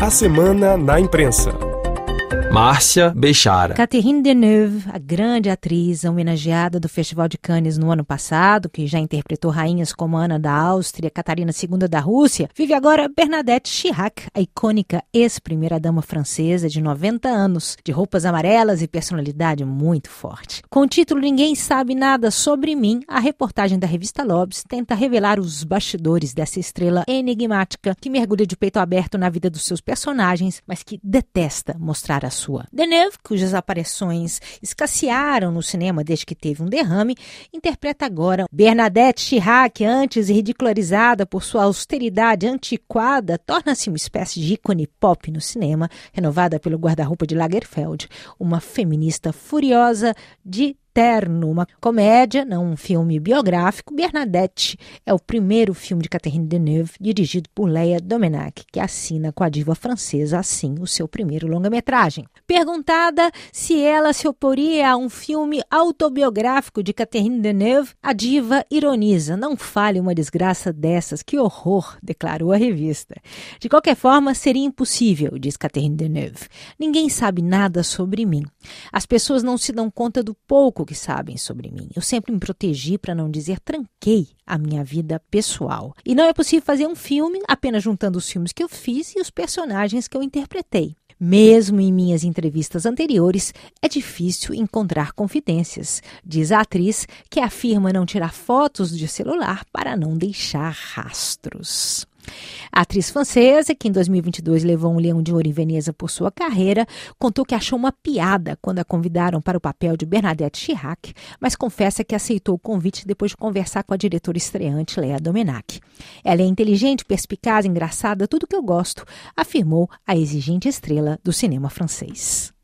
A Semana na Imprensa. Márcia Bechara. Catherine Deneuve, a grande atriz homenageada do Festival de Cannes no ano passado, que já interpretou rainhas como Ana da Áustria, Catarina II da Rússia, vive agora Bernadette Chirac, a icônica ex-primeira-dama francesa de 90 anos, de roupas amarelas e personalidade muito forte. Com o título Ninguém Sabe Nada Sobre Mim, a reportagem da revista Lobs tenta revelar os bastidores dessa estrela enigmática que mergulha de peito aberto na vida dos seus personagens, mas que detesta mostrar a sua. Deneuve, cujas aparições escassearam no cinema desde que teve um derrame, interpreta agora Bernadette Chirac, antes ridicularizada por sua austeridade antiquada, torna-se uma espécie de ícone pop no cinema, renovada pelo guarda-roupa de Lagerfeld, uma feminista furiosa de Eterno, uma comédia, não um filme biográfico, Bernadette é o primeiro filme de Catherine Deneuve dirigido por Leia Domenac, que assina com a diva francesa assim o seu primeiro longa-metragem. Perguntada se ela se oporia a um filme autobiográfico de Catherine Deneuve, a diva ironiza: "Não fale uma desgraça dessas, que horror", declarou a revista. De qualquer forma, seria impossível, diz Catherine Deneuve. Ninguém sabe nada sobre mim. As pessoas não se dão conta do pouco que sabem sobre mim. Eu sempre me protegi para não dizer tranquei a minha vida pessoal. E não é possível fazer um filme apenas juntando os filmes que eu fiz e os personagens que eu interpretei. Mesmo em minhas entrevistas anteriores, é difícil encontrar confidências, diz a atriz, que afirma não tirar fotos de celular para não deixar rastros. A atriz francesa, que em 2022 levou um leão de ouro em Veneza por sua carreira, contou que achou uma piada quando a convidaram para o papel de Bernadette Chirac, mas confessa que aceitou o convite depois de conversar com a diretora estreante Lea Domenac. Ela é inteligente, perspicaz, engraçada, tudo que eu gosto, afirmou a exigente estrela do cinema francês.